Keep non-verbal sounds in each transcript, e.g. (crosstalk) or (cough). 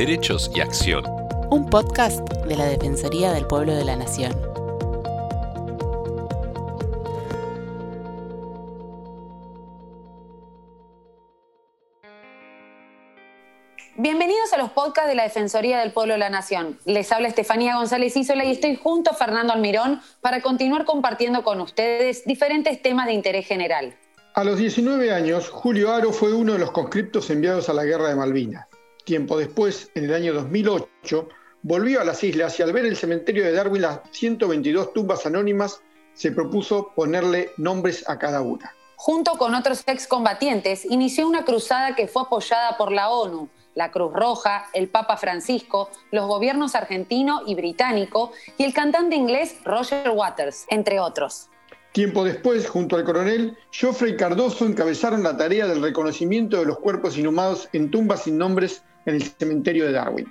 Derechos y Acción. Un podcast de la Defensoría del Pueblo de la Nación. Bienvenidos a los podcasts de la Defensoría del Pueblo de la Nación. Les habla Estefanía González Isola y estoy junto a Fernando Almirón para continuar compartiendo con ustedes diferentes temas de interés general. A los 19 años, Julio Aro fue uno de los conscriptos enviados a la Guerra de Malvinas. Tiempo después, en el año 2008, volvió a las islas y al ver el cementerio de Darwin las 122 tumbas anónimas, se propuso ponerle nombres a cada una. Junto con otros excombatientes, inició una cruzada que fue apoyada por la ONU, la Cruz Roja, el Papa Francisco, los gobiernos argentino y británico y el cantante inglés Roger Waters, entre otros. Tiempo después, junto al coronel, Joffrey Cardoso encabezaron la tarea del reconocimiento de los cuerpos inhumados en tumbas sin nombres en el cementerio de Darwin.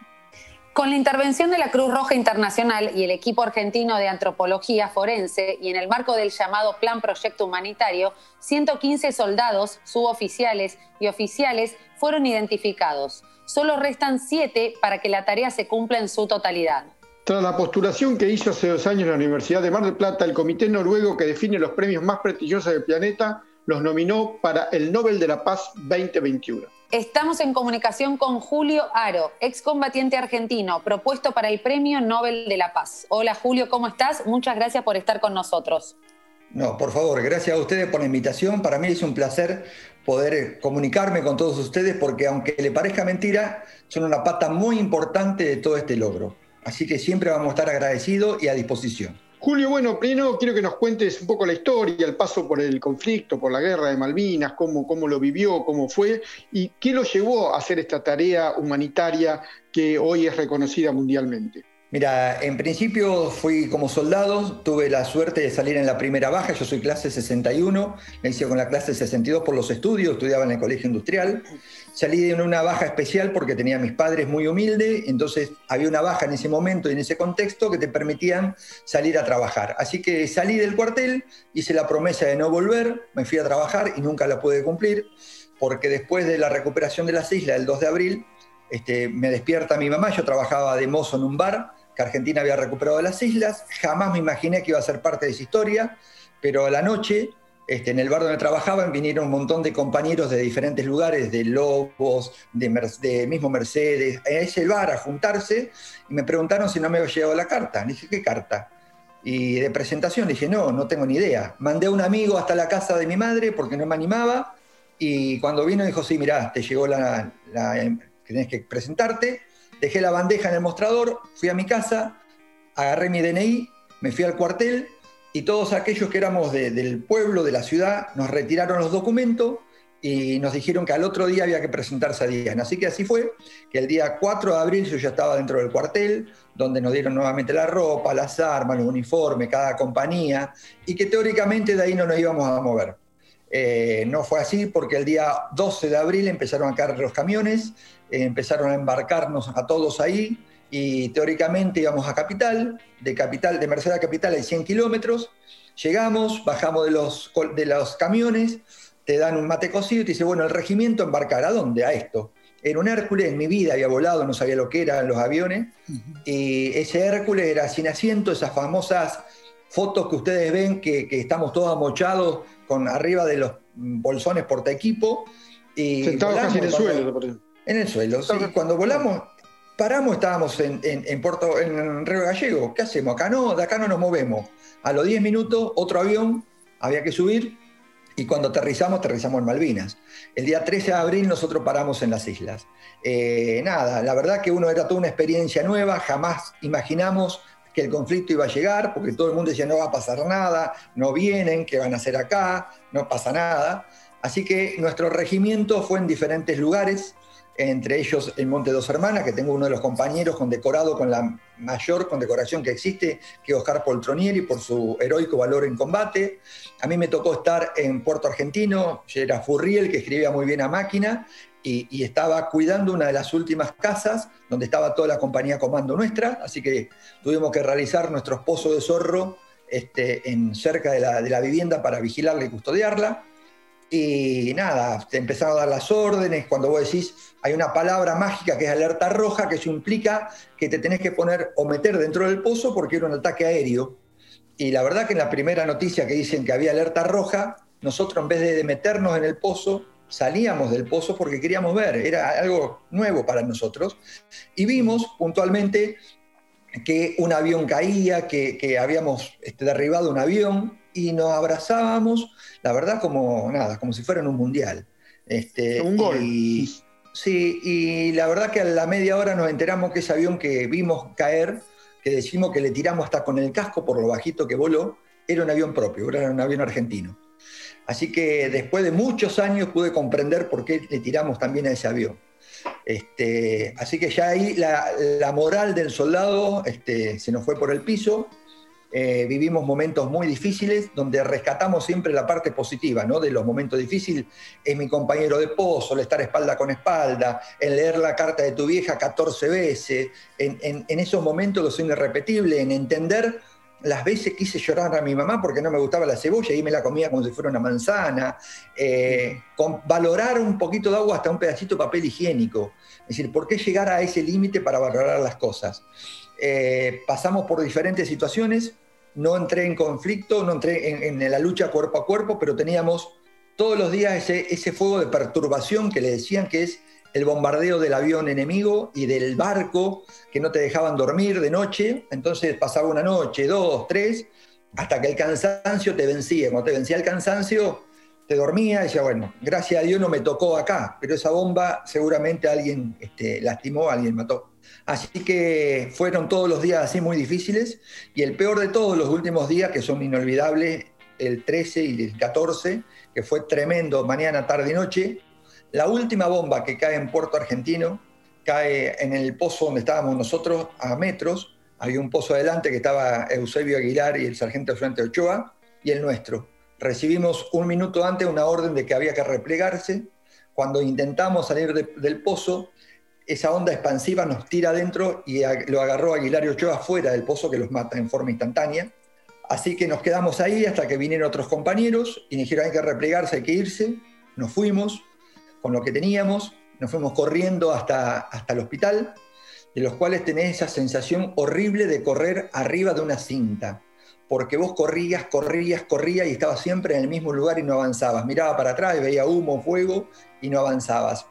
Con la intervención de la Cruz Roja Internacional y el equipo argentino de antropología forense y en el marco del llamado Plan Proyecto Humanitario, 115 soldados, suboficiales y oficiales fueron identificados. Solo restan siete para que la tarea se cumpla en su totalidad. Tras la postulación que hizo hace dos años la Universidad de Mar del Plata, el comité noruego que define los premios más prestigiosos del planeta los nominó para el Nobel de la Paz 2021. Estamos en comunicación con Julio Aro, excombatiente argentino, propuesto para el Premio Nobel de la Paz. Hola Julio, ¿cómo estás? Muchas gracias por estar con nosotros. No, por favor, gracias a ustedes por la invitación. Para mí es un placer poder comunicarme con todos ustedes porque aunque le parezca mentira, son una pata muy importante de todo este logro. Así que siempre vamos a estar agradecidos y a disposición. Julio, bueno, primero quiero que nos cuentes un poco la historia, el paso por el conflicto, por la guerra de Malvinas, cómo, cómo lo vivió, cómo fue y qué lo llevó a hacer esta tarea humanitaria que hoy es reconocida mundialmente. Mira, en principio fui como soldado, tuve la suerte de salir en la primera baja, yo soy clase 61, me hice con la clase 62 por los estudios, estudiaba en el colegio industrial, salí de una baja especial porque tenía a mis padres muy humildes, entonces había una baja en ese momento y en ese contexto que te permitían salir a trabajar. Así que salí del cuartel, hice la promesa de no volver, me fui a trabajar y nunca la pude cumplir, porque después de la recuperación de las islas el 2 de abril, este, me despierta mi mamá, yo trabajaba de mozo en un bar, que Argentina había recuperado las islas. Jamás me imaginé que iba a ser parte de esa historia, pero a la noche, este, en el bar donde trabajaban, vinieron un montón de compañeros de diferentes lugares, de Lobos, de, mismo Mercedes, a ese bar a juntarse, y me preguntaron si no me había llegado la carta. Le dije, ¿qué carta? Y de presentación dije, no, no tengo ni idea. Mandé a un amigo hasta la casa de mi madre porque no me animaba, y cuando vino dijo, sí, mirá, te llegó la, la que presentarte dejé la bandeja en el mostrador, fui a mi casa, agarré mi DNI, me fui al cuartel y todos aquellos que éramos del pueblo, de la ciudad, nos retiraron los documentos y nos dijeron que al otro día había que presentarse a Diana. Así que así fue, que el día 4 de abril yo ya estaba dentro del cuartel, donde nos dieron nuevamente la ropa, las armas, los uniformes, cada compañía, y que teóricamente de ahí no nos íbamos a mover. Eh, no fue así porque el día 12 de abril empezaron a caer los camiones, eh, empezaron a embarcarnos a todos ahí y teóricamente íbamos a Capital, de Capital, de Merced a Capital hay 100 kilómetros, llegamos, bajamos de los, de los camiones, te dan un mate cocido y te dice, bueno, el regimiento embarcar, ¿a dónde? A esto. Era un Hércules, en mi vida había volado, no sabía lo que eran los aviones, y ese Hércules era sin asiento, esas famosas fotos que ustedes ven que, que estamos todos amochados con arriba de los bolsones porta equipo. Y Sentados casi en el suelo. En el suelo, sí. Cuando volamos, paramos, estábamos en, en, Puerto, en Río Gallego. ¿Qué hacemos? Acá no, de acá no nos movemos. A los 10 minutos, otro avión, había que subir. Y cuando aterrizamos, aterrizamos en Malvinas. El día 13 de abril nosotros paramos en las islas. Eh, nada, la verdad que uno era toda una experiencia nueva, jamás imaginamos que el conflicto iba a llegar, porque todo el mundo decía no va a pasar nada, no vienen, ¿qué van a hacer acá? No pasa nada. Así que nuestro regimiento fue en diferentes lugares, entre ellos el Monte Dos Hermanas, que tengo uno de los compañeros condecorado con la mayor condecoración que existe, que es Oscar Poltronieri, por su heroico valor en combate. A mí me tocó estar en Puerto Argentino, era Furriel, que escribía muy bien a máquina, y, estaba cuidando una de las últimas casas donde estaba toda la compañía comando nuestra, así que tuvimos que realizar nuestro pozos de zorro este, en, cerca de la, vivienda para vigilarla y custodiarla. Y nada, te empezaron a dar las órdenes. Cuando vos decís, hay una palabra mágica que es alerta roja, que eso implica que te tenés que poner o meter dentro del pozo porque era un ataque aéreo. Y la verdad que en la primera noticia que dicen que había alerta roja, nosotros en vez de meternos en el pozo, salíamos del pozo porque queríamos ver, era algo nuevo para nosotros. Y vimos puntualmente que un avión caía, que, habíamos este, derribado un avión y nos abrazábamos, la verdad, como nada, como si fuera en un mundial. Este, un gol. sí, y la verdad que a la media hora nos enteramos que ese avión que vimos caer, que decimos que le tiramos hasta con el casco por lo bajito que voló, era un avión propio, era un avión argentino. Así que después de muchos años pude comprender por qué le tiramos también a ese avión. Este, así que ya ahí la, moral del soldado este, se nos fue por el piso. Eh, vivimos momentos muy difíciles donde rescatamos siempre la parte positiva ¿no? de los momentos difíciles. Es mi compañero de pozo, el estar espalda con espalda, en leer la carta de tu vieja 14 veces, en, en esos momentos que son irrepetibles, en entender las veces quise llorar a mi mamá porque no me gustaba la cebolla y me la comía como si fuera una manzana. Eh, con valorar un poquito de agua hasta un pedacito de papel higiénico. Es decir, ¿por qué llegar a ese límite para valorar las cosas? Eh, pasamos por diferentes situaciones, no entré en conflicto, no entré en, la lucha cuerpo a cuerpo, pero teníamos todos los días ese, fuego de perturbación que le decían que es el bombardeo del avión enemigo y del barco que no te dejaban dormir de noche. Entonces pasaba una noche, dos, tres, hasta que el cansancio te vencía. Cuando te vencía el cansancio, te dormía y decía, bueno, gracias a Dios no me tocó acá, pero esa bomba seguramente alguien este, lastimó, alguien mató. Así que fueron todos los días así muy difíciles y el peor de todos los últimos días, que son inolvidables, el 13 y el 14, que fue tremendo, mañana, tarde y noche, la última bomba que cae en Puerto Argentino cae en el pozo donde estábamos nosotros, a metros. Había un pozo adelante que estaba Eusebio Aguilar y el sargento Frente Ochoa, y el nuestro. Recibimos un minuto antes una orden de que había que replegarse. Cuando intentamos salir del pozo, esa onda expansiva nos tira adentro y lo agarró Aguilar y Ochoa fuera del pozo que los mata en forma instantánea. Así que nos quedamos ahí hasta que vinieron otros compañeros y dijeron hay que replegarse, hay que irse. Nos fuimos, con lo que teníamos, nos fuimos corriendo hasta, hasta el hospital, de los cuales tenés esa sensación horrible de correr arriba de una cinta, porque vos corrías, corrías, corrías y estabas siempre en el mismo lugar y no avanzabas. Miraba para atrás y veía humo, fuego y no avanzabas.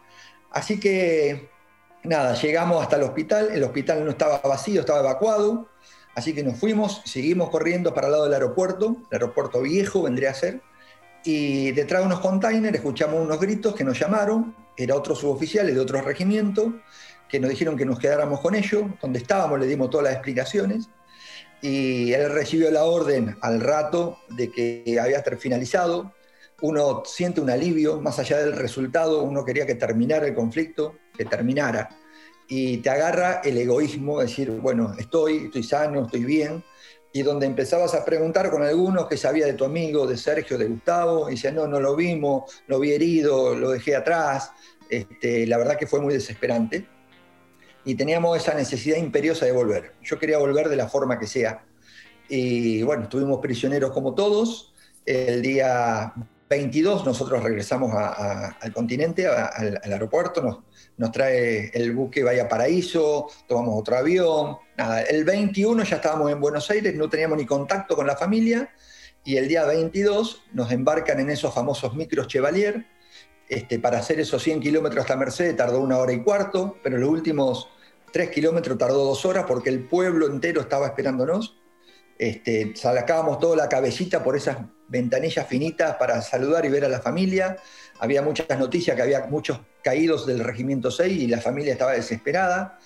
Así que, nada, llegamos hasta el hospital, el hospital no estaba vacío, estaba evacuado, así que nos fuimos, seguimos corriendo para el lado del aeropuerto, el aeropuerto viejo vendría a ser, y detrás de unos containers escuchamos unos gritos que nos llamaron, era otros suboficiales de otro regimiento, que nos dijeron que nos quedáramos con ellos, donde estábamos le dimos todas las explicaciones, y él recibió la orden al rato de que había finalizado, uno siente un alivio, más allá del resultado, uno quería que terminara el conflicto, terminara, y te agarra el egoísmo, decir, bueno, estoy, estoy sano, estoy bien, y donde empezabas a preguntar con algunos que sabía de tu amigo, de Sergio, de Gustavo, y decía, no, no lo vimos, lo vi herido, lo dejé atrás. Este, la verdad que fue muy desesperante. Y teníamos esa necesidad imperiosa de volver. Yo quería volver de la forma que sea. Y bueno, estuvimos prisioneros como todos. El día 22 nosotros regresamos al continente, al, aeropuerto, nos, nos, trae el buque Vaya Paraíso, tomamos otro avión. Nada, el 21 ya estábamos en Buenos Aires, no teníamos ni contacto con la familia, y el día 22 nos embarcan en esos famosos micros Chevalier. Este, para hacer esos 100 kilómetros hasta Mercedes tardó una hora y cuarto, pero los últimos 3 kilómetros tardó dos horas porque el pueblo entero estaba esperándonos. Este, sacábamos toda la cabecita por esas ventanillas finitas para saludar y ver a la familia. Había muchas noticias que había muchos caídos del Regimiento 6 y la familia estaba desesperada.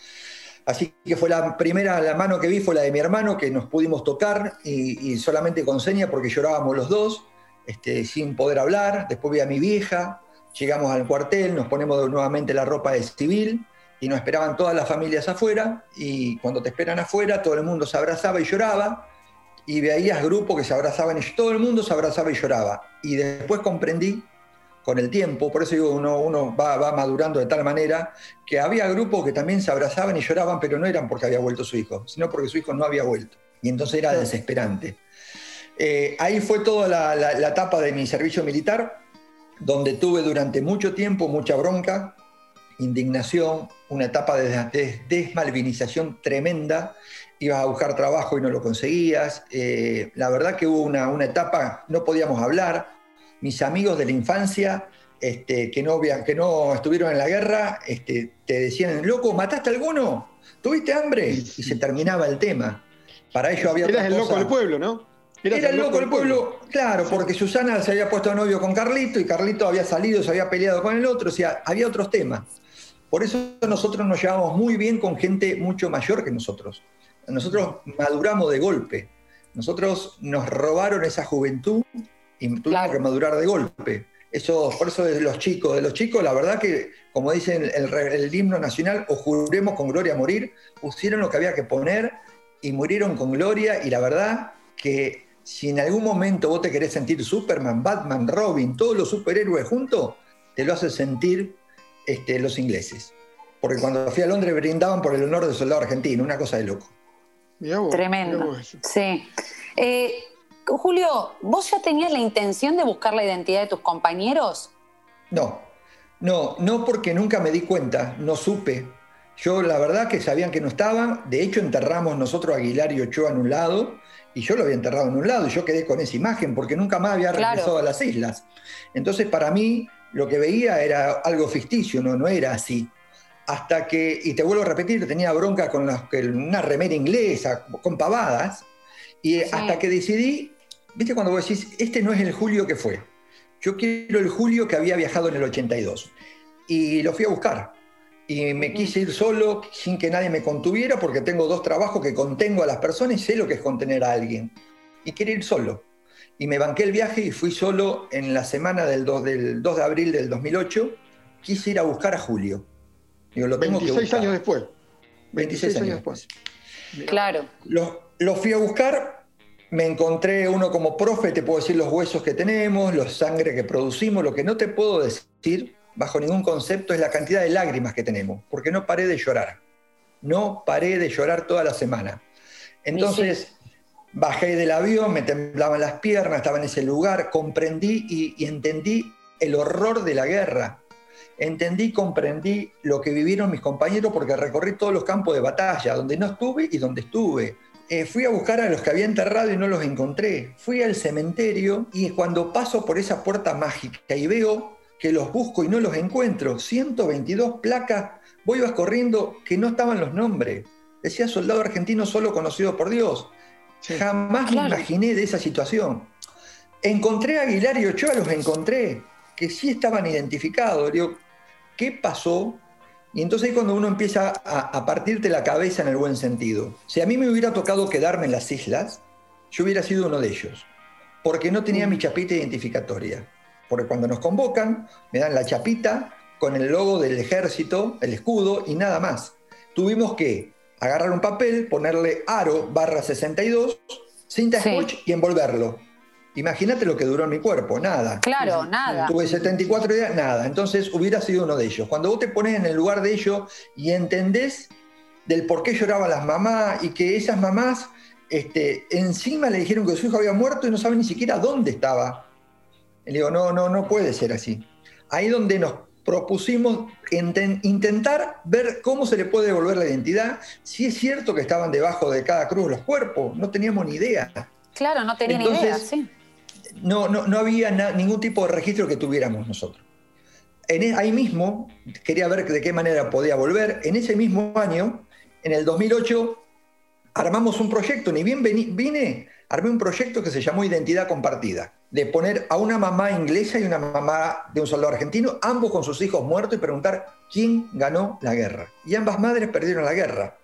Así que fue la primera, la mano que vi fue la de mi hermano, que nos pudimos tocar y, solamente con seña porque llorábamos los dos, este, sin poder hablar. Después vi a mi vieja, llegamos al cuartel, nos ponemos nuevamente la ropa de civil y nos esperaban todas las familias afuera. Y cuando te esperan afuera, todo el mundo se abrazaba y lloraba y veías grupos que se abrazaban y todo el mundo se abrazaba y lloraba. Y después comprendí con el tiempo, por eso digo, uno, uno va, va, madurando de tal manera, que había grupos que también se abrazaban y lloraban, pero no eran porque había vuelto su hijo, sino porque su hijo no había vuelto. Y entonces era desesperante. Eh, ahí fue toda la, la, etapa de mi servicio militar. donde tuve durante mucho tiempo mucha bronca, indignación, una etapa de desmalvinización tremenda. Ibas a buscar trabajo y no lo conseguías. Eh, la verdad que hubo una, una, etapa, no podíamos hablar. Mis amigos de la infancia este, que, no, que no estuvieron en la guerra este, te decían, loco, ¿mataste a alguno? ¿Tuviste hambre? Y se terminaba el tema. Para ello había... Eras el loco del pueblo, ¿no? Era el loco del pueblo, claro, porque Susana se había puesto novio con Carlito y Carlito había salido, se había peleado con el otro, o sea, había otros temas. Por eso nosotros nos llevamos muy bien con gente mucho mayor que nosotros. Nosotros maduramos de golpe. Nosotros nos robaron esa juventud y tuvimos que madurar de golpe. Eso, por eso de los chicos, de los chicos, la verdad que, como dicen el, el himno nacional, o juremos con gloria a morir, pusieron lo que había que poner y murieron con gloria y la verdad que si en algún momento vos te querés sentir Superman, Batman, Robin, todos los superhéroes juntos, te lo hace sentir este, los ingleses. Porque cuando fui a Londres brindaban por el honor de soldado argentino, una cosa de loco. Tremendo. sí. Eh, Julio, ¿vos ya tenías la intención de buscar la identidad de tus compañeros? No, no, no porque nunca me di cuenta, no supe. Yo la verdad que sabían que no estaban, de hecho enterramos nosotros a Aguilar y Ochoa en un lado, y yo lo había enterrado en un lado y yo quedé con esa imagen porque nunca más había regresado a las islas. Entonces para mí lo que veía era algo ficticio, no, no era así. Hasta que, y te vuelvo a repetir, tenía bronca con una remera inglesa, con pavadas, y hasta que decidí, viste cuando vos decís, este no es el Julio que fue, yo quiero el Julio que había viajado en el 82. Y lo fui a buscar. Y me quise ir solo, sin que nadie me contuviera, porque tengo dos trabajos que contengo a las personas y sé lo que es contener a alguien. Y quería ir solo. Y me banqué el viaje y fui solo en la semana del 2, del 2 de abril del 2008. Quise ir a buscar a Julio. Digo, lo tengo 26 años después. 26, años después. Claro. Lo, lo fui a buscar, me encontré uno como profe, te puedo decir los huesos que tenemos, los sangre que producimos, lo que no te puedo decir bajo ningún concepto es la cantidad de lágrimas que tenemos, porque no paré de llorar. No paré de llorar toda la semana. Entonces, bajé del avión, me temblaban las piernas, estaba en ese lugar, comprendí y, entendí el horror de la guerra. Entendí, comprendí lo que vivieron mis compañeros porque recorrí todos los campos de batalla, donde no estuve y donde estuve. Eh, fui a buscar a los que había enterrado y no los encontré. Fui al cementerio y cuando paso por esa puerta mágica y veo que los busco y no los encuentro. 122 placas, voy vas corriendo que no estaban los nombres. Decía soldado argentino solo conocido por Dios. Jamás me imaginé de esa situación. Encontré a Aguilar y Ochoa, los encontré, que sí estaban identificados. Digo, ¿qué pasó? Y entonces ahí cuando uno empieza a, a, partirte la cabeza en el buen sentido. Si a mí me hubiera tocado quedarme en las islas, yo hubiera sido uno de ellos, porque no tenía mi chapita identificatoria porque cuando nos convocan me dan la chapita con el logo del ejército, el escudo y nada más. Tuvimos que agarrar un papel, ponerle aro barra 62, cinta scotch y envolverlo. Imagínate lo que duró en mi cuerpo, nada. Claro, nada. Tuve 74 días, nada. Entonces hubiera sido uno de ellos. Cuando vos te pones en el lugar de ellos y entendés del por qué lloraban las mamás y que esas mamás este, encima le dijeron que su hijo había muerto y no saben ni siquiera dónde estaba. Le digo, no, no, no puede ser así. Ahí donde nos propusimos intentar ver cómo se le puede devolver la identidad, si es cierto que estaban debajo de cada cruz los cuerpos, no teníamos ni idea. Claro, no tenían idea, sí. No, no, no había ningún tipo de registro que tuviéramos nosotros. En, e, ahí mismo, quería ver de qué manera podía volver. En ese mismo año, en el 2008, armamos un proyecto, ni bien vine, armé un proyecto que se llamó Identidad Compartida de poner a una mamá inglesa y una mamá de un soldado argentino, ambos con sus hijos muertos, y preguntar quién ganó la guerra. Y ambas madres perdieron la guerra.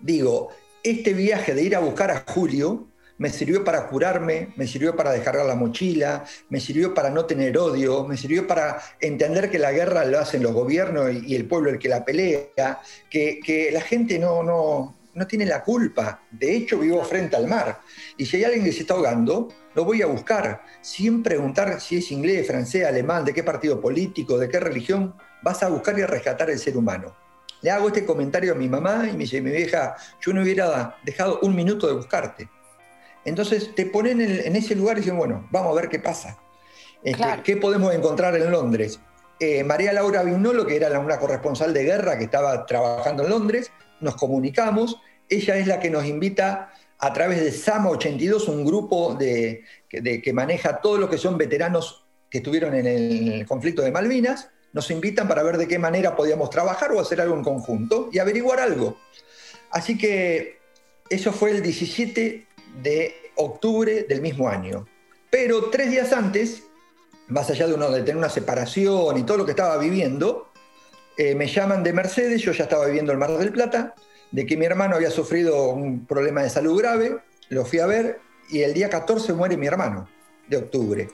Digo, este viaje de ir a buscar a Julio me sirvió para curarme, me sirvió para descargar la mochila, me sirvió para no tener odio, me sirvió para entender que la guerra lo hacen los gobiernos y el pueblo el que la pelea, que, que la gente no, no, no tiene la culpa. De hecho, vivo frente al mar. Y si hay alguien que se está ahogando, lo voy a buscar, sin preguntar si es inglés, francés, alemán, de qué partido político, de qué religión, vas a buscar y a rescatar el ser humano. Le hago este comentario a mi mamá y me dice, mi vieja, yo no hubiera dejado un minuto de buscarte. Entonces te ponen en, ese lugar y dicen, bueno, vamos a ver qué pasa. Este, ¿Qué podemos encontrar en Londres? Eh, María Laura Vignolo, que era una corresponsal de guerra que estaba trabajando en Londres, nos comunicamos. Ella es la que nos invita a través de SAMA 82, un grupo de, que maneja todo lo que son veteranos que estuvieron en el conflicto de Malvinas. Nos invitan para ver de qué manera podíamos trabajar o hacer algo en conjunto y averiguar algo. Así que eso fue el 17 de octubre del mismo año. Pero tres días antes, más allá de de tener una separación y todo lo que estaba viviendo, eh, me llaman de Mercedes, yo ya estaba viviendo el Mar del Plata, de que mi hermano había sufrido un problema de salud grave, lo fui a ver y el día 14 muere mi hermano, de octubre.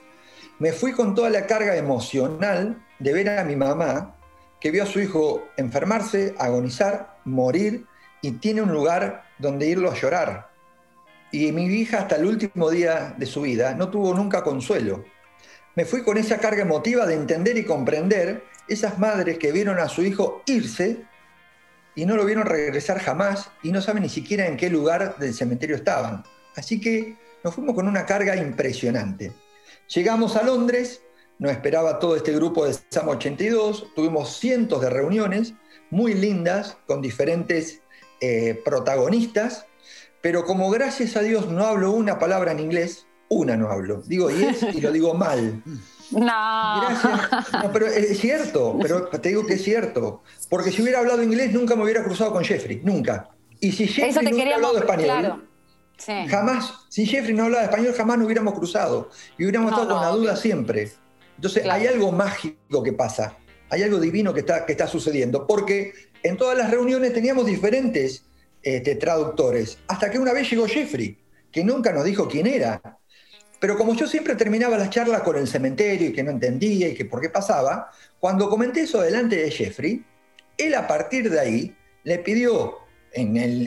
Me fui con toda la carga emocional de ver a mi mamá, que vio a su hijo enfermarse, agonizar, morir, y tiene un lugar donde irlo a llorar. Y mi hija hasta el último día de su vida no tuvo nunca consuelo. Me fui con esa carga emotiva de entender y comprender esas madres que vieron a su hijo irse y no lo vieron regresar jamás y no saben ni siquiera en qué lugar del cementerio estaban. Así que nos fuimos con una carga impresionante. Llegamos a Londres, nos esperaba todo este grupo de SAM 82, tuvimos cientos de reuniones muy lindas con diferentes eh, protagonistas, pero como gracias a Dios no hablo una palabra en inglés, una no hablo, digo yes y lo digo mal. (laughs) No. no. pero es cierto, pero te digo que es cierto. Porque si hubiera hablado inglés nunca me hubiera cruzado con Jeffrey, nunca. Y si Jeffrey no hubiera hablado español, jamás, si Jeffrey no hablaba español, jamás nos hubiéramos cruzado. Y hubiéramos estado con la duda siempre. Entonces hay algo mágico que pasa, hay algo divino que está, que está sucediendo. Porque en todas las reuniones teníamos diferentes este, traductores, hasta que una vez llegó Jeffrey, que nunca nos dijo quién era. Pero como yo siempre terminaba las charlas con el cementerio y que no entendía y que por qué pasaba, cuando comenté eso delante de Jeffrey, él a partir de ahí le pidió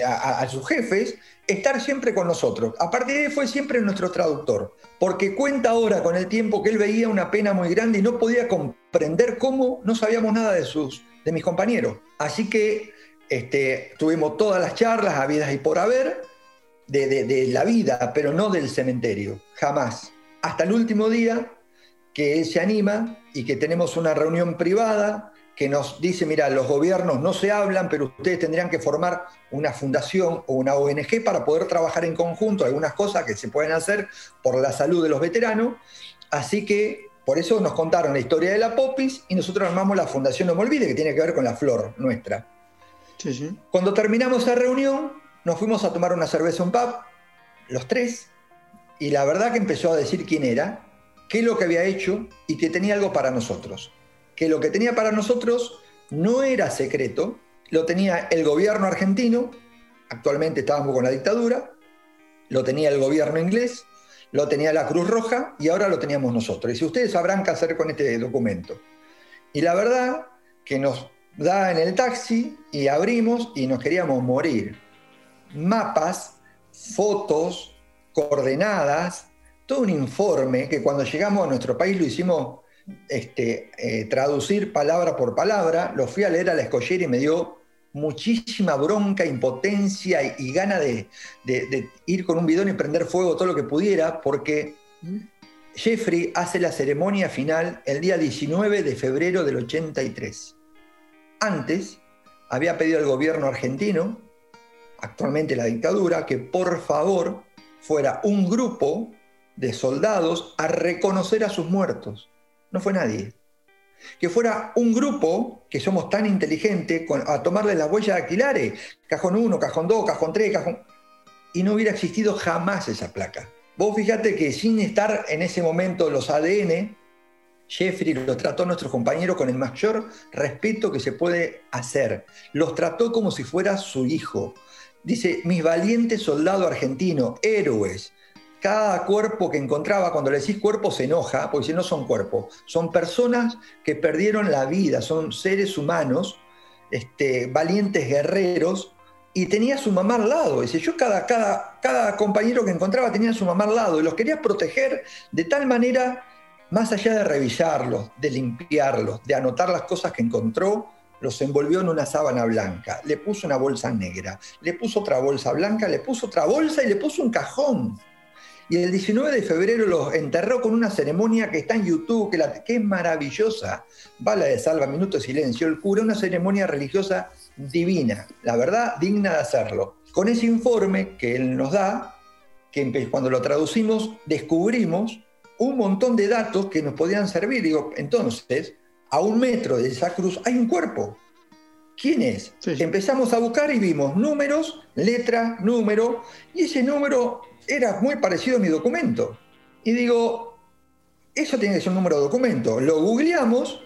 a, sus jefes estar siempre con nosotros. A partir de ahí fue siempre nuestro traductor, porque cuenta ahora con el tiempo que él veía una pena muy grande y no podía comprender cómo no sabíamos nada de, sus, de mis compañeros. Así que este, tuvimos todas las charlas habidas y por haber, de, la vida, pero no del cementerio, jamás. Hasta el último día que él se anima y que tenemos una reunión privada que nos dice, mira, los gobiernos no se hablan, pero ustedes tendrían que formar una fundación o una ONG para poder trabajar en conjunto algunas cosas que se pueden hacer por la salud de los veteranos. Así que por eso nos contaron la historia de la Popis y nosotros armamos la Fundación No Me Olvide, que tiene que ver con la flor nuestra. Cuando terminamos la reunión, nos fuimos a tomar una cerveza un pub, los tres, y la verdad que empezó a decir quién era, qué es lo que había hecho y que tenía algo para nosotros. Que lo que tenía para nosotros no era secreto, lo tenía el gobierno argentino, actualmente estábamos con la dictadura, lo tenía el gobierno inglés, lo tenía la Cruz Roja y ahora lo teníamos nosotros. Y si ustedes sabrán qué hacer con este documento. Y la verdad que nos da en el taxi y abrimos y nos queríamos morir mapas, fotos, coordenadas, todo un informe que cuando llegamos a nuestro país lo hicimos este, eh, traducir palabra por palabra, lo fui a leer a la escollera y me dio muchísima bronca, impotencia y, gana de, de, ir con un bidón y prender fuego todo lo que pudiera, porque Jeffrey hace la ceremonia final el día 19 de febrero del 83. Antes había pedido al gobierno argentino actualmente la dictadura, que por favor fuera un grupo de soldados a reconocer a sus muertos. No fue nadie. Que fuera un grupo, que somos tan inteligentes, a tomarle las huellas dactilares, cajón 1, cajón 2, cajón 3, cajón... Y no hubiera existido jamás esa placa. Vos fíjate que sin estar en ese momento los ADN, Jeffrey los trató a nuestros compañeros con el mayor respeto que se puede hacer. Los trató como si fuera su hijo. Dice, mis valientes soldados argentinos, héroes. Cada cuerpo que encontraba, cuando le decís cuerpo se enoja, porque no son cuerpos, son personas que perdieron la vida, son seres humanos, este, valientes guerreros, y tenía su mamá al lado. Dice, yo cada, cada, cada compañero que encontraba tenía su mamá al lado, y los quería proteger de tal manera, más allá de revisarlos, de limpiarlos, de anotar las cosas que encontró, los envolvió en una sábana blanca, le puso una bolsa negra, le puso otra bolsa blanca, le puso otra bolsa y le puso un cajón. y el 19 de febrero los enterró con una ceremonia que está en YouTube, que, que es maravillosa. Bala de salva, minuto de silencio, el cura, una ceremonia religiosa divina, la verdad, digna de hacerlo. Con ese informe que él nos da, que cuando lo traducimos, descubrimos un montón de datos que nos podían servir. Digo, entonces, a un metro de esa cruz hay un cuerpo. ¿Quién es? Empezamos a buscar y vimos números, letra, número, y ese número era muy parecido a mi documento. Y digo, eso tiene que ser un número de documento. Lo googleamos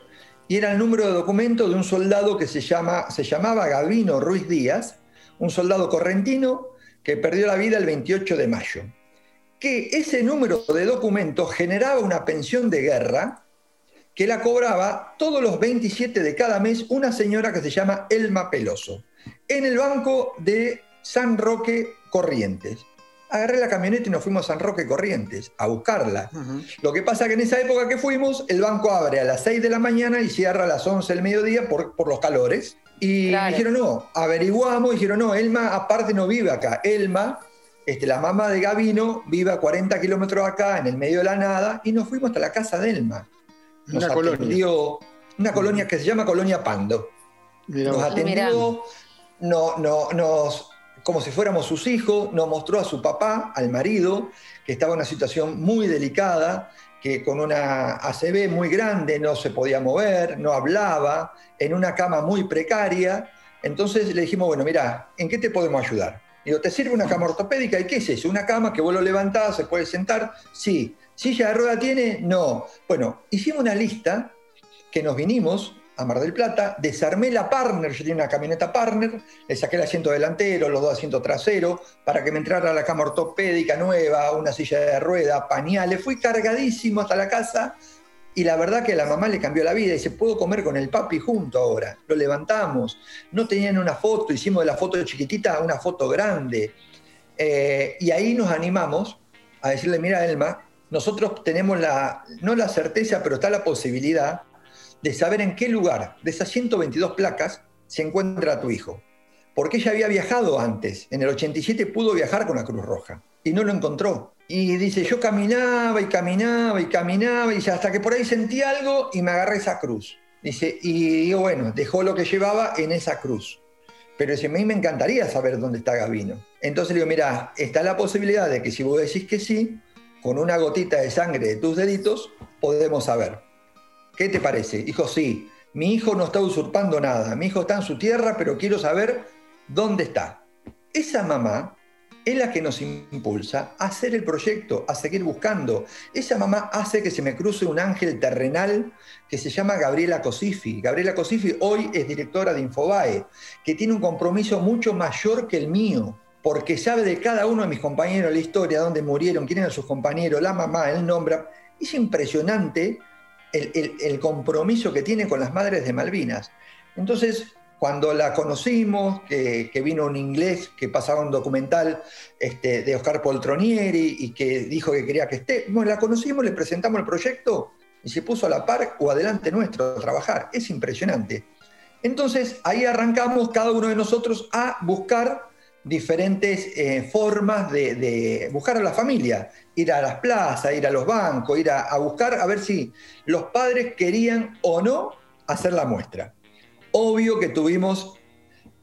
y era el número de documento de un soldado que se, llama, se llamaba Gavino Ruiz Díaz, un soldado correntino que perdió la vida el 28 de mayo. Que ese número de documento generaba una pensión de guerra que la cobraba todos los 27 de cada mes una señora que se llama Elma Peloso, en el banco de San Roque Corrientes. Agarré la camioneta y nos fuimos a San Roque Corrientes a buscarla. Lo que pasa que en esa época que fuimos, el banco abre a las 6 de la mañana y cierra a las 11 del mediodía por, por los calores. Y dijeron, no, averiguamos, dijeron, no, Elma aparte no vive acá. Elma, este, la mamá de Gavino, vive a 40 kilómetros acá, en el medio de la nada, y nos fuimos hasta la casa de Elma una colonia. una colonia que se llama Colonia Pando. Nos atendió, no, no, nos, como si fuéramos sus hijos, nos mostró a su papá, al marido, que estaba en una situación muy delicada, que con una ACV muy grande no se podía mover, no hablaba, en una cama muy precaria. Entonces le dijimos, bueno, mira, ¿en qué te podemos ayudar? Digo, ¿te sirve una cama ortopédica? ¿Y qué es eso? ¿Una cama que vos lo levantás, se puede sentar? Sí. ¿Silla de rueda tiene? No. Bueno, hicimos una lista que nos vinimos a Mar del Plata, desarmé la partner, yo tenía una camioneta partner, le saqué el asiento delantero, los dos asientos traseros, para que me entrara la cama ortopédica nueva, una silla de rueda, pañales, fui cargadísimo hasta la casa y la verdad que a la mamá le cambió la vida y dice, puedo comer con el papi junto ahora. Lo levantamos, no tenían una foto, hicimos de la foto chiquitita una foto grande. Eh, y ahí nos animamos a decirle, mira Elma, nosotros tenemos la, no la certeza, pero está la posibilidad de saber en qué lugar de esas 122 placas se encuentra tu hijo. Porque ella había viajado antes, en el 87 pudo viajar con la Cruz Roja y no lo encontró. Y dice, yo caminaba y caminaba y caminaba y dice, hasta que por ahí sentí algo y me agarré esa cruz. Dice, y digo, bueno, dejó lo que llevaba en esa cruz. Pero dice, a mí me encantaría saber dónde está Gavino. Entonces le digo, mira, está la posibilidad de que si vos decís que sí, con una gotita de sangre de tus deditos, podemos saber. ¿Qué te parece? Hijo, sí, mi hijo no está usurpando nada, mi hijo está en su tierra, pero quiero saber dónde está. Esa mamá es la que nos impulsa a hacer el proyecto, a seguir buscando. Esa mamá hace que se me cruce un ángel terrenal que se llama Gabriela Cosifi. Gabriela Cosifi hoy es directora de Infobae, que tiene un compromiso mucho mayor que el mío porque sabe de cada uno de mis compañeros la historia, dónde murieron, quién eran sus compañeros, la mamá, el nombre. Es impresionante el, compromiso que tiene con las madres de Malvinas. Entonces, cuando la conocimos, que, vino un inglés que pasaba un documental este, de Oscar Poltronieri y que dijo que quería que esté, bueno, la conocimos, le presentamos el proyecto y se puso a la par o adelante nuestro a trabajar. Es impresionante. Entonces, ahí arrancamos cada uno de nosotros a buscar diferentes eh, formas de, buscar a la familia, ir a las plazas, ir a los bancos, ir a, buscar a ver si los padres querían o no hacer la muestra. Obvio que tuvimos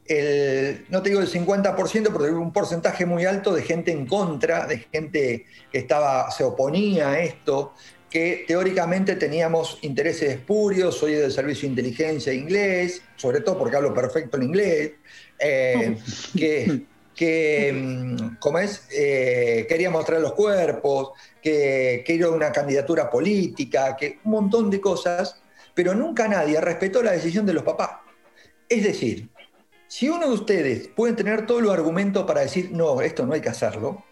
el, no te digo el 50%, pero un porcentaje muy alto de gente en contra, de gente que estaba, se oponía a esto, que teóricamente teníamos intereses espurios, soy del servicio de inteligencia inglés, sobre todo porque hablo perfecto el inglés, eh, (laughs) que que, mm, como es, eh, quería mostrar los cuerpos, que quería una candidatura política, que un montón de cosas, pero nunca nadie respetó la decisión de los papás. Es decir, si uno de ustedes puede tener todos los argumentos para decir, no, esto no hay que hacerlo,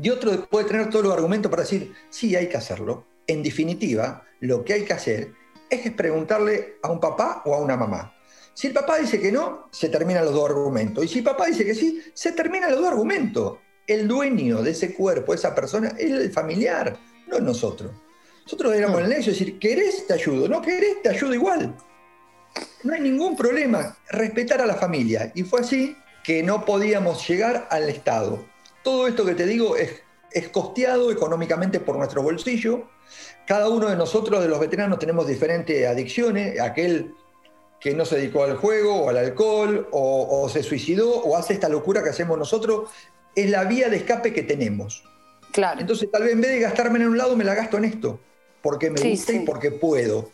y otro puede tener todos los argumentos para decir, sí, hay que hacerlo, en definitiva, lo que hay que hacer es preguntarle a un papá o a una mamá. Si el papá dice que no, se terminan los dos argumentos. Y si el papá dice que sí, se terminan los dos argumentos. El dueño de ese cuerpo, esa persona, es el familiar, no nosotros. Nosotros éramos el negocio, decir, ¿querés? Te ayudo. No querés, te ayudo igual. No hay ningún problema. Respetar a la familia. Y fue así que no podíamos llegar al Estado. Todo esto que te digo es, es costeado económicamente por nuestro bolsillo. Cada uno de nosotros, de los veteranos, tenemos diferentes adicciones. Aquel que no se dedicó al juego o al alcohol o, se suicidó o hace esta locura que hacemos nosotros, es la vía de escape que tenemos. Claro. Entonces, tal vez en vez de gastarme en un lado, me la gasto en esto, porque me gusta y porque puedo.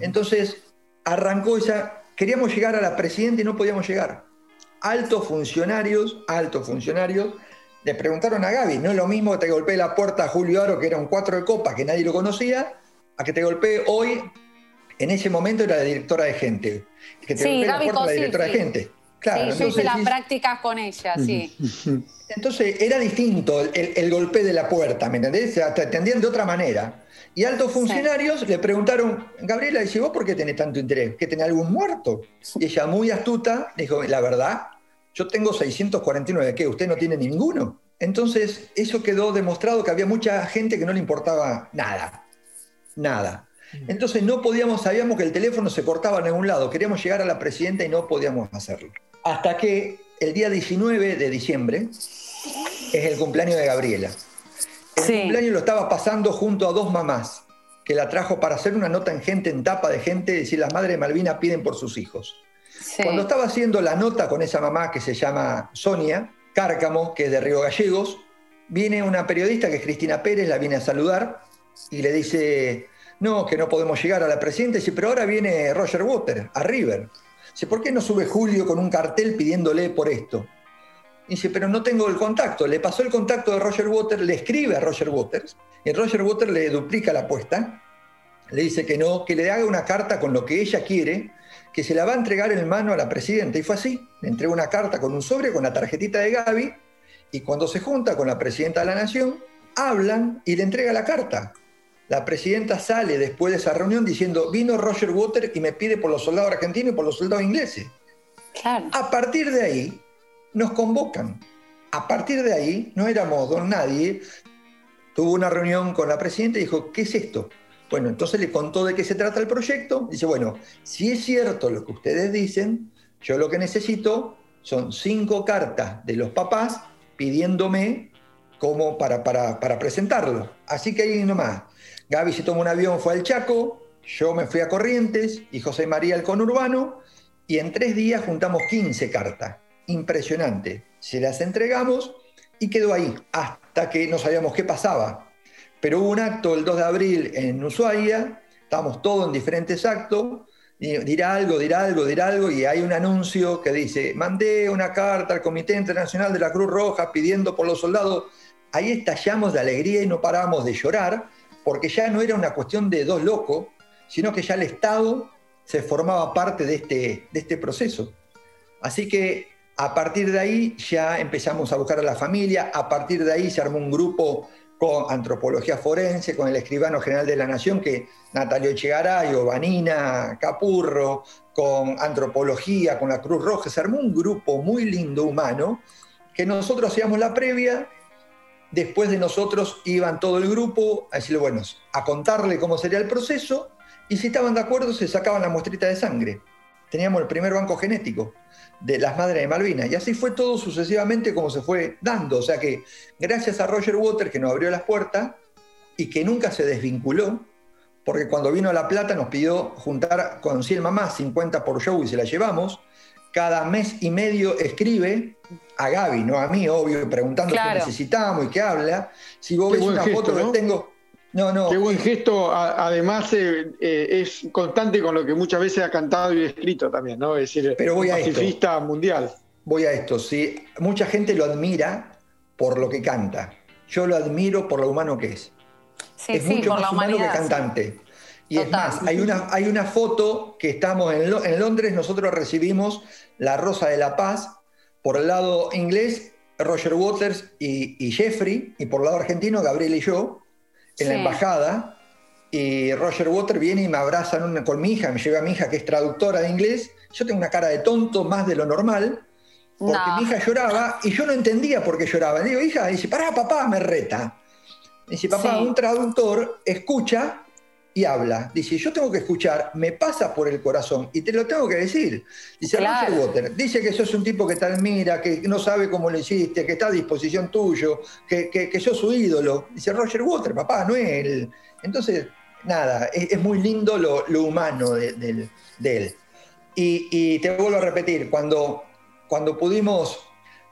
Entonces, arrancó esa. Queríamos llegar a la presidenta y no podíamos llegar. Altos funcionarios, altos funcionarios, le preguntaron a Gaby, no es lo mismo que te golpee la puerta a Julio Aro, que era un cuatro de copa, que nadie lo conocía, a que te golpee hoy en ese momento era la directora de gente. Que te sí, Gaby la, la directora de gente. Claro, sí, yo hice las prácticas con ella, sí. Entonces era distinto el, golpe de la puerta, ¿me entendés? te atendían de otra manera. Y altos funcionarios le preguntaron, Gabriela, dice, ¿vos por qué tenés tanto interés? ¿Que tenés algún muerto? Y ella, muy astuta, dijo, la verdad, yo tengo 649, ¿qué? ¿Usted no tiene ninguno? Entonces, eso quedó demostrado que había mucha gente que no le importaba nada. Nada. Entonces no podíamos, sabíamos que el teléfono se cortaba en algún lado, queríamos llegar a la presidenta y no podíamos hacerlo. Hasta que el día 19 de diciembre es el cumpleaños de Gabriela. El cumpleaños lo estaba pasando junto a dos mamás, que la trajo para hacer una nota en gente, en tapa de gente, decir las madres de Malvina piden por sus hijos. Cuando estaba haciendo la nota con esa mamá que se llama Sonia Cárcamo, que es de Río Gallegos, viene una periodista que es Cristina Pérez, la viene a saludar y le dice, no, que no podemos llegar a la presidenta. Dice, pero ahora viene Roger Water a River. Dice, ¿por qué no sube Julio con un cartel pidiéndole por esto? Dice, pero no tengo el contacto. Le pasó el contacto de Roger Waters, le escribe a Roger Waters, y Roger Waters le duplica la apuesta, le dice que no, que le haga una carta con lo que ella quiere, que se la va a entregar en mano a la presidenta. Y fue así, le entregó una carta con un sobre, con la tarjetita de Gaby, y cuando se junta con la presidenta de la Nación, hablan y le entrega la carta. La presidenta sale después de esa reunión diciendo, vino Roger Waters y me pide por los soldados argentinos y por los soldados ingleses. A partir de ahí, nos convocan. A partir de ahí, no éramos don nadie, tuvo una reunión con la presidenta y dijo, ¿qué es esto? Bueno, entonces le contó de qué se trata el proyecto. Dice, bueno, si es cierto lo que ustedes dicen, yo lo que necesito son cinco cartas de los papás pidiéndome como para, para, para presentarlo. Así que ahí nomás. Gaby se tomó un avión, fue al Chaco, yo me fui a Corrientes y José María al conurbano, y en tres días juntamos 15 cartas. Impresionante. Se las entregamos y quedó ahí, hasta que no sabíamos qué pasaba. Pero hubo un acto el 2 de abril en Ushuaia, estábamos todos en diferentes actos, dirá algo, dirá algo, dirá algo, y hay un anuncio que dice, mandé una carta al Comité Internacional de la Cruz Roja pidiendo por los soldados. Ahí estallamos de alegría y no paramos de llorar, porque ya no era una cuestión de dos locos, sino que ya el Estado se formaba parte de este, de este proceso. Así que a partir de ahí ya empezamos a buscar a la familia, a partir de ahí se armó un grupo con antropología forense, con el escribano general de la Nación, que Natalio Echegarayo, Vanina Capurro, con antropología, con la Cruz Roja, se armó un grupo muy lindo, humano, que nosotros hacíamos la previa Después de nosotros iban todo el grupo a decirle, bueno, a contarle cómo sería el proceso y si estaban de acuerdo se sacaban la muestrita de sangre. Teníamos el primer banco genético de las madres de Malvinas y así fue todo sucesivamente como se fue dando. O sea que gracias a Roger Waters que nos abrió las puertas y que nunca se desvinculó, porque cuando vino a La Plata nos pidió juntar con 100 mamás, 50 por show y se la llevamos. Cada mes y medio escribe a Gaby, no a mí, obvio, preguntando qué necesitamos y qué habla. Si vos ves una foto que tengo. No, no. Qué buen gesto, además eh, eh, es constante con lo que muchas veces ha cantado y escrito también, ¿no? Es decir, Pero voy pacifista mundial. Voy a esto, sí. Mucha gente lo admira por lo que canta. Yo lo admiro por lo humano que es. es mucho más humano que cantante. Y es más, hay una, hay una foto que estamos en, en Londres, nosotros recibimos la Rosa de la Paz, por el lado inglés, Roger Waters y, Jeffrey, y por el lado argentino, Gabriel y yo, en la embajada. Y Roger Waters viene y me abraza con mi hija, me lleva a mi hija que es traductora de inglés. Yo tengo una cara de tonto más de lo normal, porque mi hija lloraba y yo no entendía por qué lloraba. Le digo, hija, dice, pará, papá, me reta. Dice, papá, un traductor escucha y habla. Dice, yo tengo que escuchar, me pasa por el corazón y te lo tengo que decir. Dice, Roger Water, dice que sos un tipo que te admira, que no sabe cómo lo hiciste, que está a disposición tuyo, que, que, sos su ídolo. Dice, Roger Water, papá, no es él. Entonces, nada, es, muy lindo lo, humano de, él. Y, te vuelvo a repetir, cuando, cuando pudimos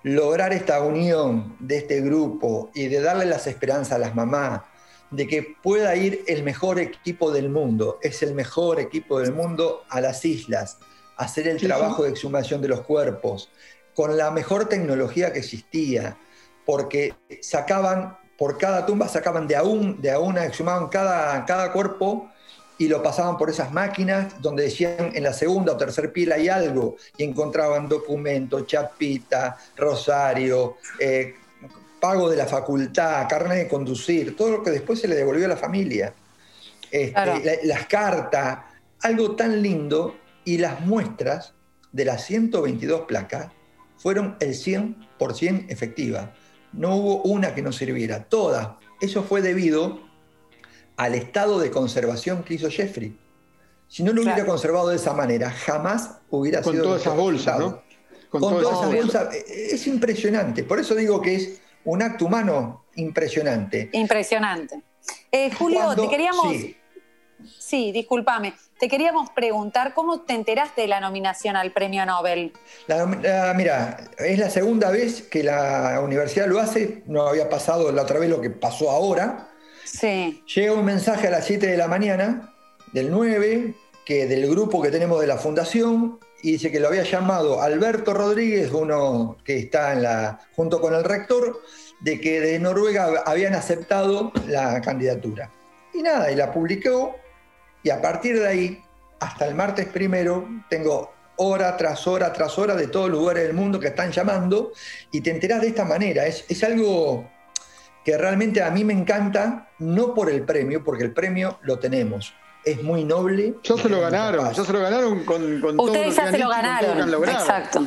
lograr esta unión de este grupo y de darle las esperanzas a las mamás, de que pueda ir el mejor equipo del mundo, es el mejor equipo del mundo a las islas, hacer el trabajo de exhumación de los cuerpos, con la mejor tecnología que existía, porque sacaban, por cada tumba sacaban de a, de a una, exhumaban cada, cada cuerpo y lo pasaban por esas máquinas donde decían en la segunda o tercera pila hay algo y encontraban documentos, chapita, rosario, eh, pago de la facultad, carne de conducir, todo lo que después se le devolvió a la familia. Este, las cartas, algo tan lindo y las muestras de las 122 placas fueron el 100% efectiva. No hubo una que no sirviera, todas. Eso fue debido al estado de conservación que hizo Jeffrey. Si no lo hubiera conservado de esa manera, jamás hubiera sido. Con todas esas bolsas, ¿no? Con, todas esas bolsas. Es impresionante. Por eso digo que es un acto humano impresionante. Impresionante. Eh, Julio, te queríamos... Sí. discúlpame. Te queríamos preguntar cómo te enteraste de la nominación al premio Nobel. mira, es la segunda vez que la universidad lo hace, no había pasado la otra vez lo que pasó ahora. Sí. Llega un mensaje a las 7 de la mañana, del 9, que del grupo que tenemos de la fundación, y dice que lo había llamado Alberto Rodríguez, uno que está en la, junto con el rector, de que de Noruega habían aceptado la candidatura. Y nada, y la publicó, y a partir de ahí, hasta el martes primero, tengo hora tras hora tras hora de todos los lugares del mundo que están llamando, y te enterás de esta manera. Es, es algo que realmente a mí me encanta, no por el premio, porque el premio lo tenemos, es muy noble. Ya se lo ganaron, ya se lo ganaron con, con Ustedes ya se lo ganaron. Exacto.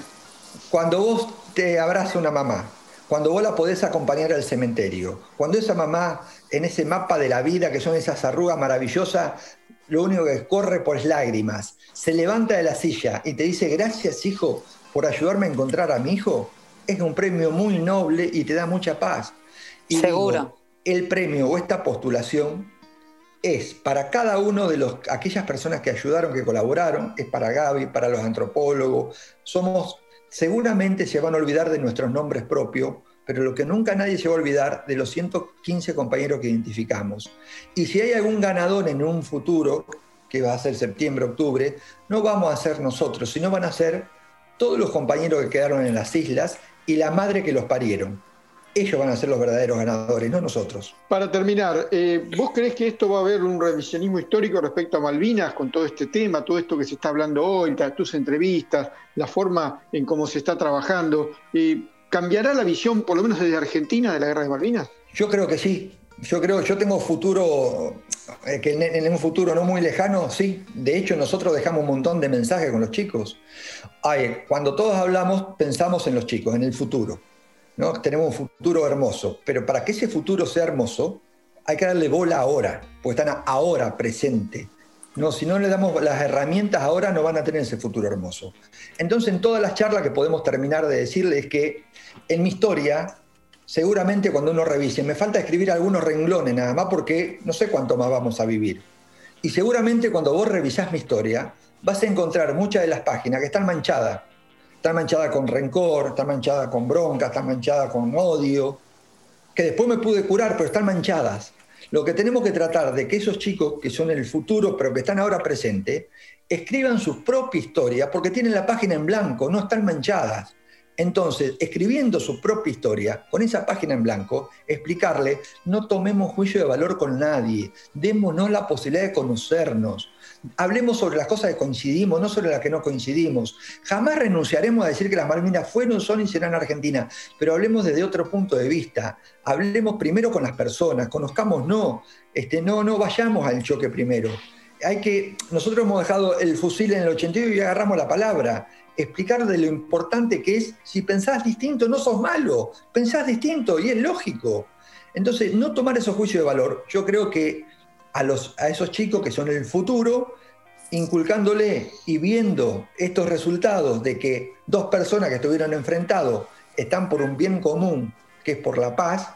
Cuando vos te abraza una mamá, cuando vos la podés acompañar al cementerio, cuando esa mamá en ese mapa de la vida, que son esas arrugas maravillosas, lo único que corre por es lágrimas, se levanta de la silla y te dice gracias hijo por ayudarme a encontrar a mi hijo, es un premio muy noble y te da mucha paz. Y Seguro. el premio o esta postulación es para cada uno de los, aquellas personas que ayudaron, que colaboraron, es para Gaby, para los antropólogos. Somos, seguramente se van a olvidar de nuestros nombres propios, pero lo que nunca nadie se va a olvidar de los 115 compañeros que identificamos. Y si hay algún ganador en un futuro, que va a ser septiembre, octubre, no vamos a ser nosotros, sino van a ser todos los compañeros que quedaron en las islas y la madre que los parieron ellos van a ser los verdaderos ganadores, no nosotros. Para terminar, eh, ¿vos crees que esto va a haber un revisionismo histórico respecto a Malvinas con todo este tema, todo esto que se está hablando hoy, tus entrevistas, la forma en cómo se está trabajando? Eh, ¿Cambiará la visión, por lo menos desde Argentina, de la guerra de Malvinas? Yo creo que sí. Yo creo, yo tengo futuro, eh, que en, un futuro no muy lejano, sí. De hecho, nosotros dejamos un montón de mensajes con los chicos. Ay, cuando todos hablamos, pensamos en los chicos, en el futuro ¿no? Tenemos un futuro hermoso, pero para que ese futuro sea hermoso, hay que darle bola ahora, porque están ahora presente. No, si no le damos las herramientas ahora, no van a tener ese futuro hermoso. Entonces, en todas las charlas que podemos terminar de decirles que en mi historia, seguramente cuando uno revise, me falta escribir algunos renglones nada más porque no sé cuánto más vamos a vivir. Y seguramente cuando vos revisás mi historia, vas a encontrar muchas de las páginas que están manchadas está manchada con rencor, está manchada con bronca, está manchada con odio, que después me pude curar, pero están manchadas. Lo que tenemos que tratar de que esos chicos que son el futuro, pero que están ahora presentes, escriban su propia historia, porque tienen la página en blanco, no están manchadas. Entonces, escribiendo su propia historia, con esa página en blanco, explicarle, no tomemos juicio de valor con nadie, démonos la posibilidad de conocernos, hablemos sobre las cosas que coincidimos, no sobre las que no coincidimos. Jamás renunciaremos a decir que las Malvinas fueron, son y serán Argentina, pero hablemos desde otro punto de vista. Hablemos primero con las personas, conozcamos no, este, no, no vayamos al choque primero. Hay que, nosotros hemos dejado el fusil en el 82 y agarramos la palabra. Explicar de lo importante que es, si pensás distinto, no sos malo, pensás distinto y es lógico. Entonces, no tomar esos juicios de valor, yo creo que a, esos chicos que son el futuro, inculcándole y viendo estos resultados de que dos personas que estuvieron enfrentados están por un bien común, que es por la paz,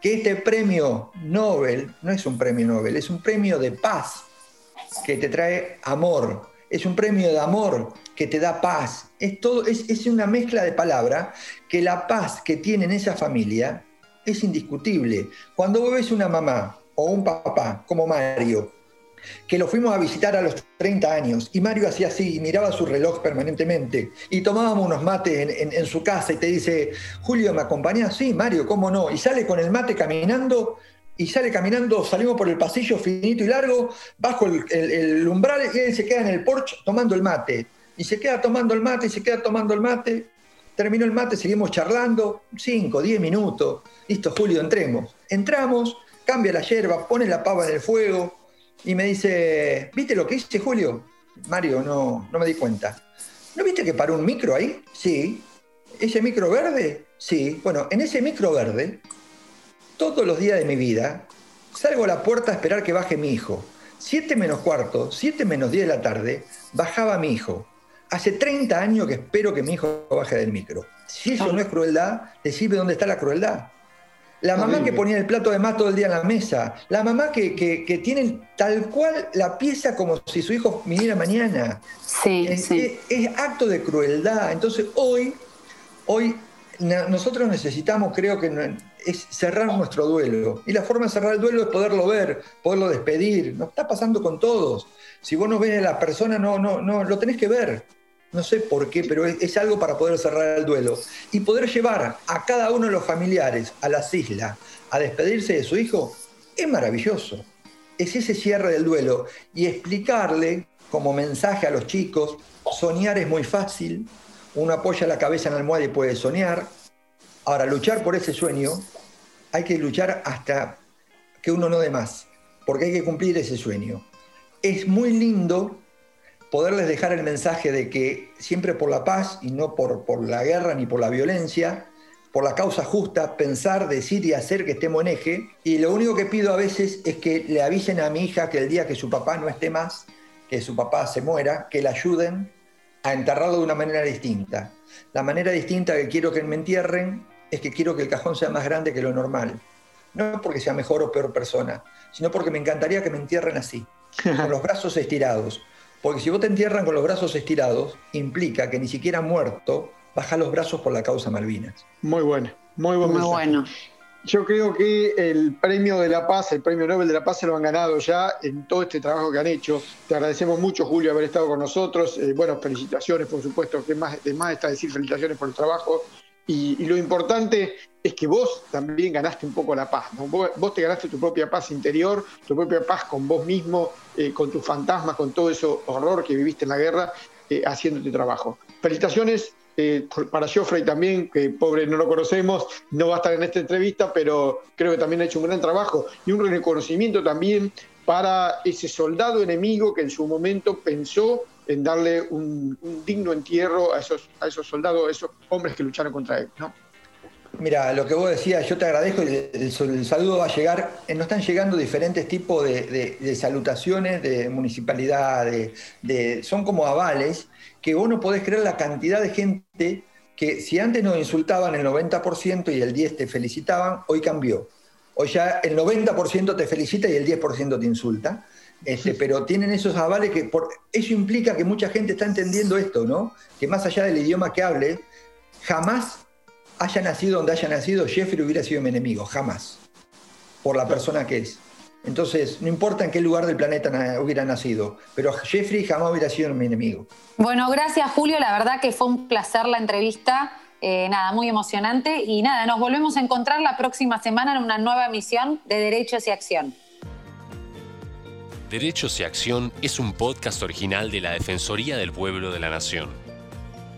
que este premio Nobel no es un premio Nobel, es un premio de paz que te trae amor, es un premio de amor que te da paz. Es, todo, es, es una mezcla de palabras que la paz que tiene en esa familia es indiscutible. Cuando vos ves una mamá o un papá como Mario, que lo fuimos a visitar a los 30 años y Mario hacía así miraba su reloj permanentemente y tomábamos unos mates en, su casa y te dice, Julio, ¿me acompañás? Sí, Mario, ¿cómo no? Y sale con el mate caminando y sale caminando, salimos por el pasillo finito y largo, bajo el, umbral y él se queda en el porche tomando el mate. Y se queda tomando el mate y se queda tomando el mate. Terminó el mate, seguimos charlando, 5, 10 minutos. Listo, Julio, entremos. Entramos, cambia la yerba, pone la pava en el fuego y me dice, ¿viste lo que hice, Julio? Mario, no, no me di cuenta. ¿No viste que paró un micro ahí? Sí. ¿Ese micro verde? Sí. Bueno, en ese micro verde todos los días de mi vida salgo a la puerta a esperar que baje mi hijo. Siete menos cuarto, siete menos diez de la tarde, bajaba mi hijo. Hace 30 años que espero que mi hijo baje del micro. Si eso no es crueldad, decime dónde está la crueldad. La mamá que ponía el plato de más todo el día en la mesa. La mamá que, tiene tal cual la pieza como si su hijo viniera mañana. Sí, es, sí. Es, es, acto de crueldad. Entonces hoy, hoy nosotros necesitamos, creo que es cerrar nuestro duelo. Y la forma de cerrar el duelo es poderlo ver, poderlo despedir. Nos está pasando con todos. Si vos no ves a la persona, no, no, no, lo tenés que ver. No sé por qué, pero es, algo para poder cerrar el duelo. Y poder llevar a cada uno de los familiares a las islas a despedirse de su hijo, es maravilloso. Es ese cierre del duelo. Y explicarle como mensaje a los chicos, soñar es muy fácil, uno apoya la cabeza en la almohada y puede soñar. Ahora, luchar por ese sueño, hay que luchar hasta que uno no dé más, porque hay que cumplir ese sueño. Es muy lindo poderles dejar el mensaje de que siempre por la paz y no por, por la guerra ni por la violencia, por la causa justa, pensar, decir y hacer que estemos en eje. Y lo único que pido a veces es que le avisen a mi hija que el día que su papá no esté más, que su papá se muera, que la ayuden a enterrarlo de una manera distinta. La manera distinta que quiero que me entierren es que quiero que el cajón sea más grande que lo normal. No porque sea mejor o peor persona, sino porque me encantaría que me entierren así, (laughs) con los brazos estirados. Porque si vos te entierran con los brazos estirados, implica que ni siquiera muerto baja los brazos por la causa Malvinas. Muy bueno, muy buen Muy bueno. Yo creo que el premio de la paz, el premio Nobel de la Paz, se lo han ganado ya en todo este trabajo que han hecho. Te agradecemos mucho, Julio, haber estado con nosotros. Eh, bueno, felicitaciones, por supuesto, que más, de más está decir felicitaciones por el trabajo. Y, lo importante es que vos también ganaste un poco la paz. Vos, te ganaste tu propia paz interior, tu propia paz con vos mismo, eh, con tus fantasmas, con todo ese horror que viviste en la guerra, eh, haciendo tu trabajo. Felicitaciones eh, para Geoffrey también, que pobre no lo conocemos, no va a estar en esta entrevista, pero creo que también ha hecho un gran trabajo y un reconocimiento también para ese soldado enemigo que en su momento pensó en darle un, digno entierro a esos, a esos soldados, a esos hombres que lucharon contra él. ¿no? Mira, lo que vos decías, yo te agradezco, el, el, saludo va a llegar, eh, nos están llegando diferentes tipos de, salutaciones de municipalidad, de, son como avales, que vos no podés creer la cantidad de gente que si antes nos insultaban el 90% y el 10% te felicitaban, hoy cambió. Hoy ya el 90% te felicita y el 10% te insulta. Este, pero tienen esos avales que por, eso implica que mucha gente está entendiendo esto, ¿no? Que más allá del idioma que hable, jamás haya nacido donde haya nacido, Jeffrey hubiera sido mi enemigo, jamás, por la persona que es. Entonces, no importa en qué lugar del planeta hubiera nacido, pero Jeffrey jamás hubiera sido mi enemigo. Bueno, gracias Julio, la verdad que fue un placer la entrevista, eh, nada, muy emocionante y nada, nos volvemos a encontrar la próxima semana en una nueva emisión de Derechos y Acción. Derechos y Acción es un podcast original de la Defensoría del Pueblo de la Nación.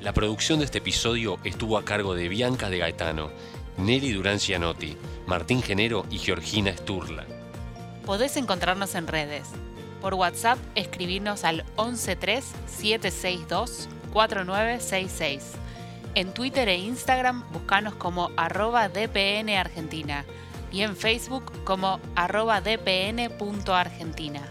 La producción de este episodio estuvo a cargo de Bianca de Gaetano, Nelly Durán Cianotti, Martín Genero y Georgina Sturla. Podés encontrarnos en redes. Por WhatsApp escribirnos al 113-762-4966. En Twitter e Instagram buscanos como arroba DPN y en Facebook como arroba dpn.argentina.